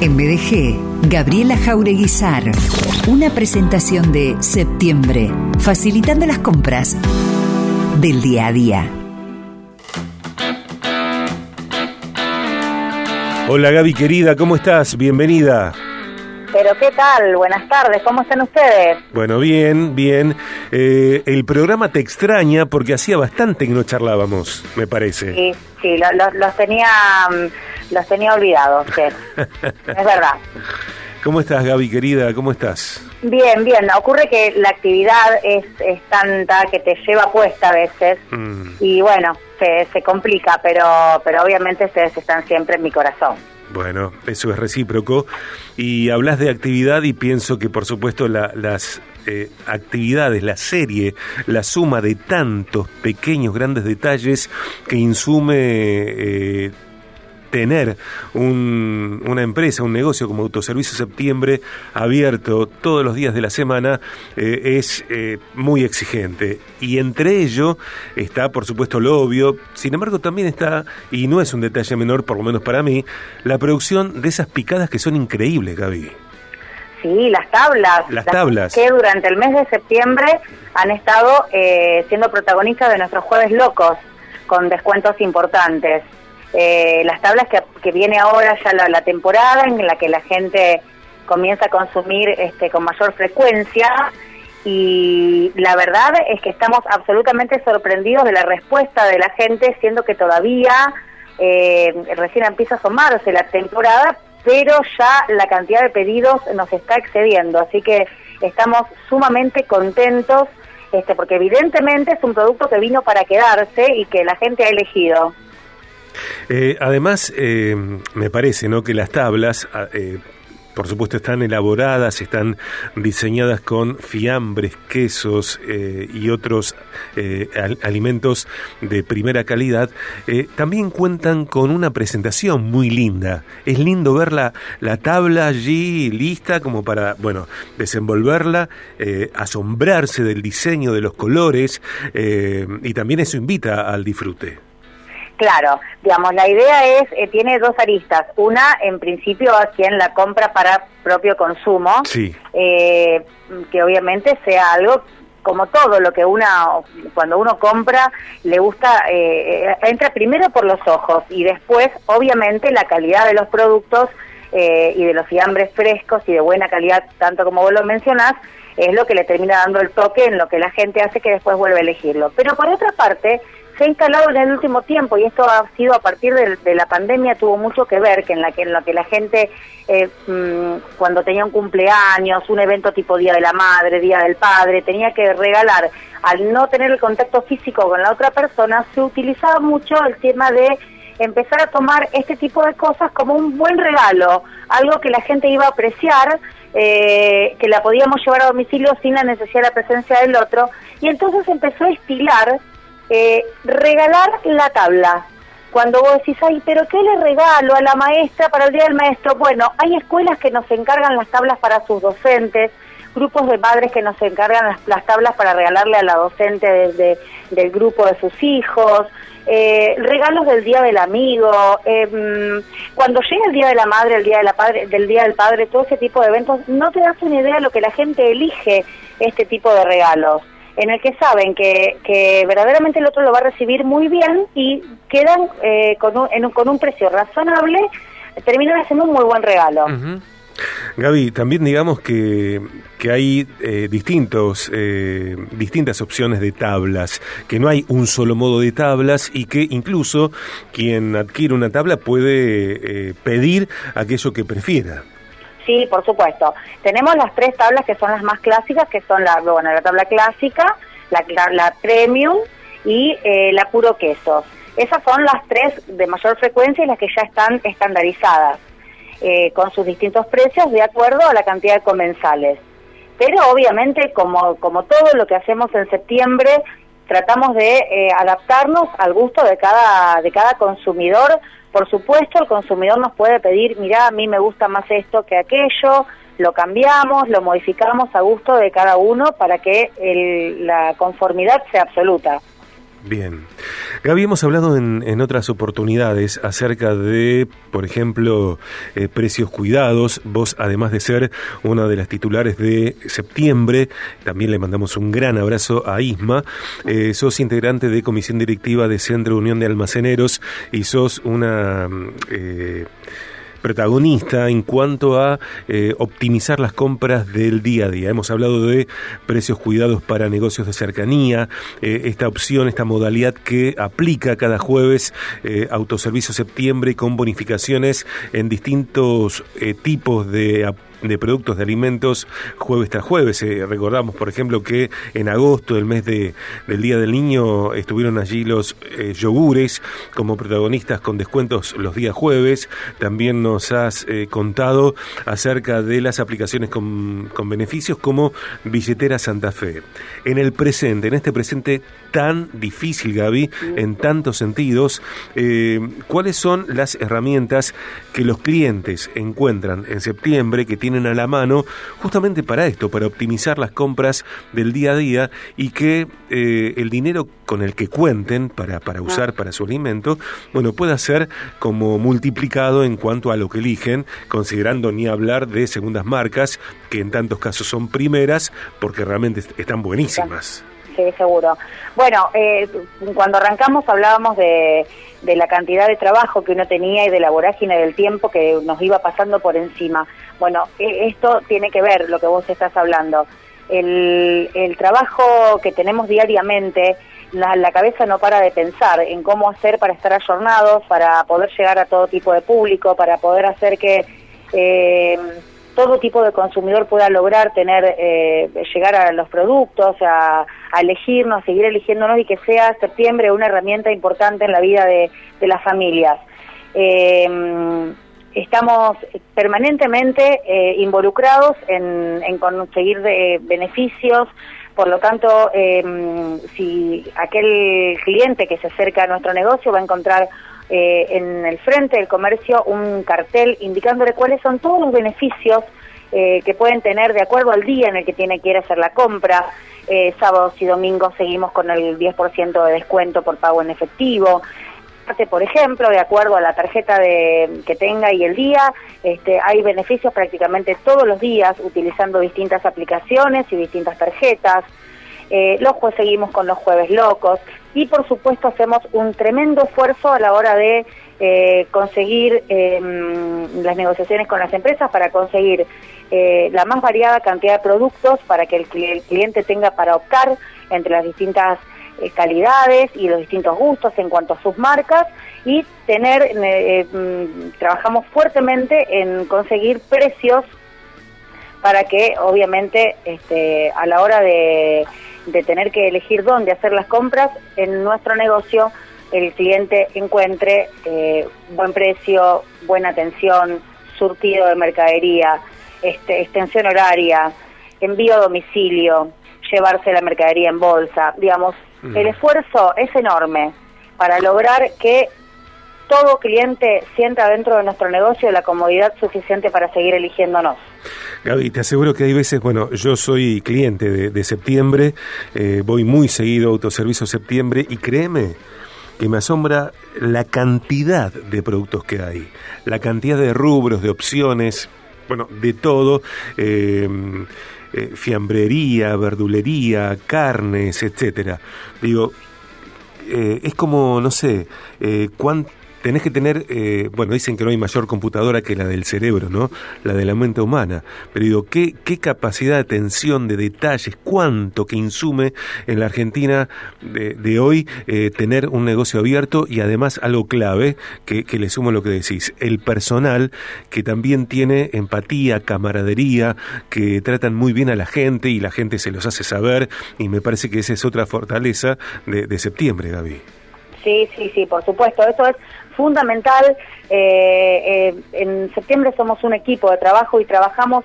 En BDG, Gabriela Jaureguizar. Una presentación de septiembre, facilitando las compras del día a día. Hola Gaby querida, ¿cómo estás? Bienvenida. Pero qué tal, buenas tardes, ¿cómo están ustedes? Bueno, bien, bien. Eh, el programa te extraña porque hacía bastante que no charlábamos, me parece. Sí, sí, los tenía, mm, los tenía olvidados, sí. es verdad. ¿Cómo estás, Gaby, querida? ¿Cómo estás? Bien, bien. Ocurre que la actividad es, es tanta que te lleva puesta a veces mm. y bueno, se, se complica, pero, pero obviamente ustedes están siempre en mi corazón. Bueno, eso es recíproco. Y hablas de actividad y pienso que por supuesto las eh, actividades, la serie, la suma de tantos pequeños, grandes detalles que insume eh, tener un, una empresa, un negocio como Autoservicio Septiembre abierto todos los días de la semana eh, es eh, muy exigente. Y entre ello está, por supuesto, lo obvio, sin embargo también está, y no es un detalle menor, por lo menos para mí, la producción de esas picadas que son increíbles, Gaby. Sí, las tablas. Las, tablas. Que durante el mes de septiembre han estado eh, siendo protagonistas de nuestros jueves locos, con descuentos importantes. Eh, las tablas que, viene ahora ya la, temporada en la que la gente comienza a consumir este, con mayor frecuencia y la verdad es que estamos absolutamente sorprendidos de la respuesta de la gente, siendo que todavía eh, recién empieza a asomarse la temporada, pero ya la cantidad de pedidos nos está excediendo, así que estamos sumamente contentos, este, porque evidentemente es un producto que vino para quedarse y que la gente ha elegido. Eh, además, eh, me parece ¿no? que las tablas, ah, eh, por supuesto, están elaboradas, están diseñadas con fiambres, quesos y otros alimentos de primera calidad. también cuentan con una presentación muy linda. Es lindo ver la, la tabla allí lista como para, bueno, desenvolverla, asombrarse del diseño, de los colores, y también eso invita al disfrute. Claro, digamos, la idea es, eh, tiene dos aristas. Una, en principio, a quien la compra para propio consumo, eh, que obviamente sea algo como todo lo que una, cuando uno compra, le gusta, eh, entra primero por los ojos y después, obviamente, la calidad de los productos y de los fiambres frescos y de buena calidad, tanto como vos lo mencionás, es lo que le termina dando el toque en lo que la gente hace que después vuelve a elegirlo. Pero por otra parte, se ha instalado en el último tiempo y esto ha sido a partir de, la pandemia tuvo mucho que ver que en la que en lo que la gente eh, mm, cuando tenía un cumpleaños un evento tipo día de la madre día del padre tenía que regalar al no tener el contacto físico con la otra persona se utilizaba mucho el tema de empezar a tomar este tipo de cosas como un buen regalo algo que la gente iba a apreciar eh, que la podíamos llevar a domicilio sin la necesidad de la presencia del otro y entonces empezó a estilar eh, regalar la tabla. Cuando vos decís, ay, pero ¿qué le regalo a la maestra para el Día del Maestro? Bueno, hay escuelas que nos encargan las tablas para sus docentes, grupos de padres que nos encargan las, tablas para regalarle a la docente desde del grupo de sus hijos, eh, regalos del Día del Amigo, em, cuando llega el Día de la Madre, el Día de la padre, del Día del Padre, todo ese tipo de eventos, no te das una idea de lo que la gente elige este tipo de regalos en el que saben que, que verdaderamente el otro lo va a recibir muy bien y quedan eh, con, un, con un precio razonable, terminan haciendo un muy buen regalo. Gaby, también digamos que, que hay eh, distintos, eh, distintas opciones de tablas, que no hay un solo modo de tablas y que incluso quien adquiere una tabla puede pedir aquello que prefiera. Sí, por supuesto. Tenemos las tres tablas que son las más clásicas, que son la, bueno, la tabla clásica, la, la, premium y eh, la puro queso. Esas son las tres de mayor frecuencia y las que ya están estandarizadas, eh, con sus distintos precios de acuerdo a la cantidad de comensales. Pero obviamente, como, como todo lo que hacemos en septiembre, tratamos de eh, adaptarnos al gusto de cada, de cada consumidor por supuesto, el consumidor nos puede pedir, mira, a mí me gusta más esto que aquello, lo cambiamos, lo modificamos a gusto de cada uno para que la conformidad sea absoluta. Bien. Gaby, hemos hablado en, otras oportunidades acerca de, por ejemplo, eh, precios cuidados. Vos, además de ser una de las titulares de septiembre, también le mandamos un gran abrazo a Isma. Eh, sos integrante de comisión directiva de Centro Unión de Almaceneros y sos una... Eh, protagonista en cuanto a eh, optimizar las compras del día a día. Hemos hablado de precios cuidados para negocios de cercanía, eh, esta opción, esta modalidad que aplica cada jueves eh, Autoservicio Septiembre con bonificaciones en distintos tipos de de productos de alimentos jueves tras jueves. Eh, recordamos, por ejemplo, que en agosto, el mes de, del Día del Niño, estuvieron allí los eh, yogures como protagonistas con descuentos los días jueves. También nos has eh, contado acerca de las aplicaciones con, con beneficios como Billetera Santa Fe. En el presente, en este presente tan difícil, Gaby, en tantos sentidos, ¿cuáles son las herramientas que los clientes encuentran en septiembre que tienen tienen a la mano justamente para esto, para optimizar las compras del día a día y que eh, el dinero con el que cuenten para, para usar para su alimento, bueno, pueda ser como multiplicado en cuanto a lo que eligen, considerando ni hablar de segundas marcas, que en tantos casos son primeras, porque realmente están buenísimas. Sí, seguro. Bueno, eh, cuando arrancamos hablábamos de, de la cantidad de trabajo que uno tenía y de la vorágine del tiempo que nos iba pasando por encima. Bueno, e, esto tiene que ver lo que vos estás hablando. El, el trabajo que tenemos diariamente, la, cabeza no para de pensar en cómo hacer para estar ayornados, para poder llegar a todo tipo de público, para poder hacer que eh, todo tipo de consumidor pueda lograr tener, eh, llegar a los productos, a, a, elegirnos, seguir eligiéndonos y que sea septiembre una herramienta importante en la vida de, de las familias. Eh, estamos permanentemente eh, involucrados en, conseguir eh, beneficios, por lo tanto, eh, si aquel cliente que se acerca a nuestro negocio va a encontrar en el frente del comercio un cartel indicándole cuáles son todos los beneficios que pueden tener de acuerdo al día en el que tiene que ir a hacer la compra. sábados y domingos seguimos con el 10% de descuento por pago en efectivo por ejemplo, de acuerdo a la tarjeta de, que tenga y el día, este, hay beneficios prácticamente todos los días utilizando distintas aplicaciones y distintas tarjetas. Eh, los jueves seguimos con los jueves locos y por supuesto hacemos un tremendo esfuerzo a la hora de eh, conseguir em, las negociaciones con las empresas para conseguir eh, la más variada cantidad de productos para que el cliente tenga para optar entre las distintas eh, calidades y los distintos gustos en cuanto a sus marcas y tener, eh, mm, trabajamos fuertemente en conseguir precios para que obviamente este, a la hora de, tener que elegir dónde hacer las compras en nuestro negocio el cliente encuentre eh, buen precio, buena atención, surtido de mercadería, este, extensión horaria, envío a domicilio, llevarse la mercadería en bolsa, digamos, el esfuerzo es enorme para lograr que todo cliente sienta dentro de nuestro negocio la comodidad suficiente para seguir eligiéndonos. Gaby, te aseguro que hay veces, bueno, yo soy cliente de, septiembre, eh, voy muy seguido a Autoservicio Septiembre y créeme que me asombra la cantidad de productos que hay, la cantidad de rubros, de opciones, bueno, de todo. Eh, eh, fiambrería, verdulería, carnes, etcétera. Digo, eh, es como, no sé, eh, cuánto tenés que tener, eh, bueno, dicen que no hay mayor computadora que la del cerebro, ¿no? La de la mente humana. Pero digo, ¿qué, qué capacidad de atención, de detalles, cuánto que insume en la Argentina de, hoy eh, tener un negocio abierto y además algo clave que, que le sumo lo que decís, el personal que también tiene empatía, camaradería, que tratan muy bien a la gente y la gente se los hace saber y me parece que esa es otra fortaleza de, de septiembre, Gaby. Sí, sí, sí, por supuesto. Eso es fundamental. Eh, eh, en septiembre somos un equipo de trabajo y trabajamos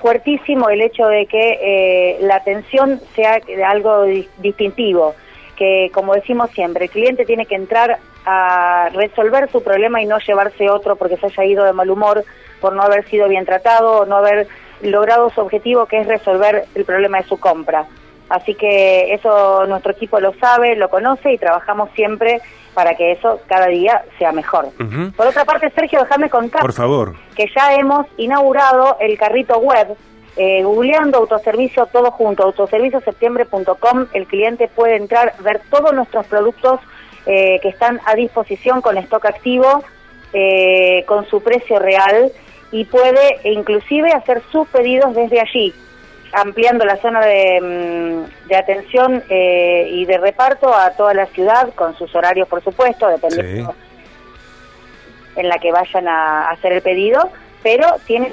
fuertísimo el hecho de que eh, la atención sea algo distintivo, que como decimos siempre, el cliente tiene que entrar a resolver su problema y no llevarse otro porque se haya ido de mal humor por no haber sido bien tratado o no haber logrado su objetivo que es resolver el problema de su compra. Así que eso nuestro equipo lo sabe, lo conoce y trabajamos siempre para que eso cada día sea mejor. Por otra parte, Sergio, déjame contar Por favor. que ya hemos inaugurado el carrito web. Eh, googleando autoservicio todo junto, autoservicioseptiembre.com, el cliente puede entrar, ver todos nuestros productos eh, que están a disposición con stock activo, eh, con su precio real y puede inclusive hacer sus pedidos desde allí ampliando la zona de, mm, atención eh, y de reparto a toda la ciudad, con sus horarios, por supuesto, dependiendo en la que vayan a, hacer el pedido, pero tiene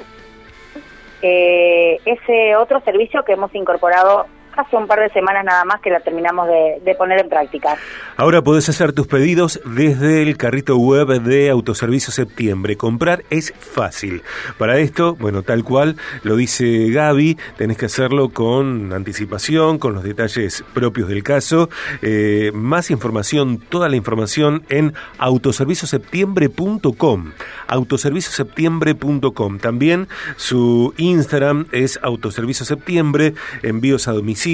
eh, ese otro servicio que hemos incorporado hace un par de semanas nada más que la terminamos de, poner en práctica. Ahora podés hacer tus pedidos desde el carrito web de Autoservicio Septiembre. Comprar es fácil. Para esto, bueno, tal cual lo dice Gaby, tenés que hacerlo con anticipación, con los detalles propios del caso. Eh, más información, toda la información en autoservicioseptiembre.com. Autoservicioseptiembre.com. También su Instagram es Autoservicio Septiembre, envíos a domicilio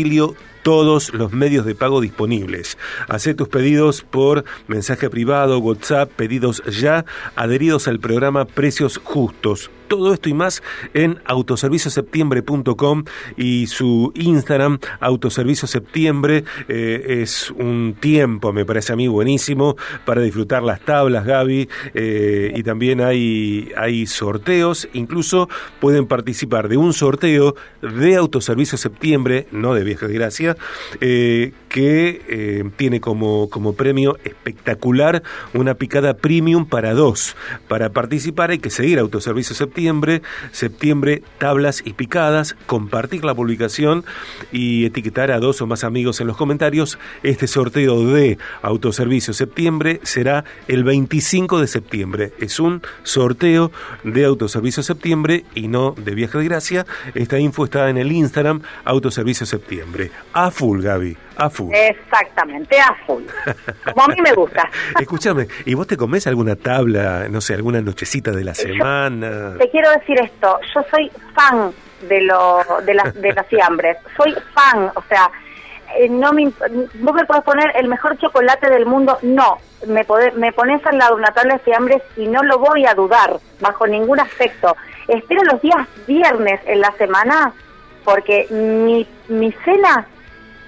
todos los medios de pago disponibles. Hacé tus pedidos por mensaje privado, WhatsApp, pedidos ya, adheridos al programa Precios Justos todo esto y más en autoservicioseptiembre.com y su Instagram, Autoservicio Septiembre. Eh, es un tiempo, me parece a mí, buenísimo para disfrutar las tablas, Gaby. Eh, y también hay, hay sorteos, incluso pueden participar de un sorteo de Autoservicio Septiembre, no de Vieja Gracia, eh, que tiene como, como premio espectacular una picada premium para dos. Para participar hay que seguir Autoservicio Septiembre septiembre, tablas y picadas, compartir la publicación y etiquetar a dos o más amigos en los comentarios. Este sorteo de Autoservicio Septiembre será el 25 de septiembre. Es un sorteo de Autoservicio Septiembre y no de Viaje de Gracia. Esta info está en el Instagram Autoservicio Septiembre. A full, Gaby. A full. Exactamente, a full. Como a mí me gusta. Escúchame, ¿y vos te comés alguna tabla, no sé, alguna nochecita de la semana? te quiero decir esto, yo soy fan de lo de las de las fiambres. Soy fan, o sea, eh, no me, vos me podés poner el mejor chocolate del mundo, no, me, me pones al lado una tabla de fiambres y no lo voy a dudar bajo ningún aspecto. Espero los días viernes en la semana porque mi, mi cena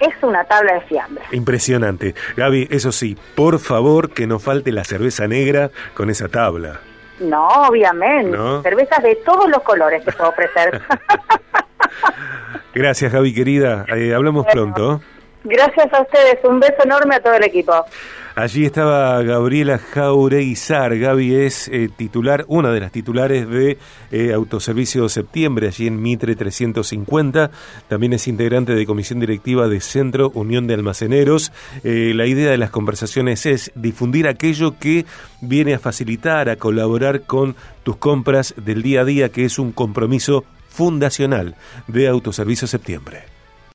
es una tabla de fiambre. Impresionante. Gaby, eso sí, por favor que no falte la cerveza negra con esa tabla. No, obviamente. Cervezas de todos los colores te puedo ofrecer. Gracias, Gaby, querida. Eh, hablamos pronto. Gracias a ustedes. Un beso enorme a todo el equipo. Allí estaba Gabriela Jaureguizar. Gaby es eh, titular, una de las titulares de eh, Autoservicio Septiembre, allí en Mitre 350. También es integrante de comisión directiva de Centro Unión de Almaceneros. Eh, la idea de las conversaciones es difundir aquello que viene a facilitar, a colaborar con tus compras del día a día, que es un compromiso fundacional de Autoservicio Septiembre.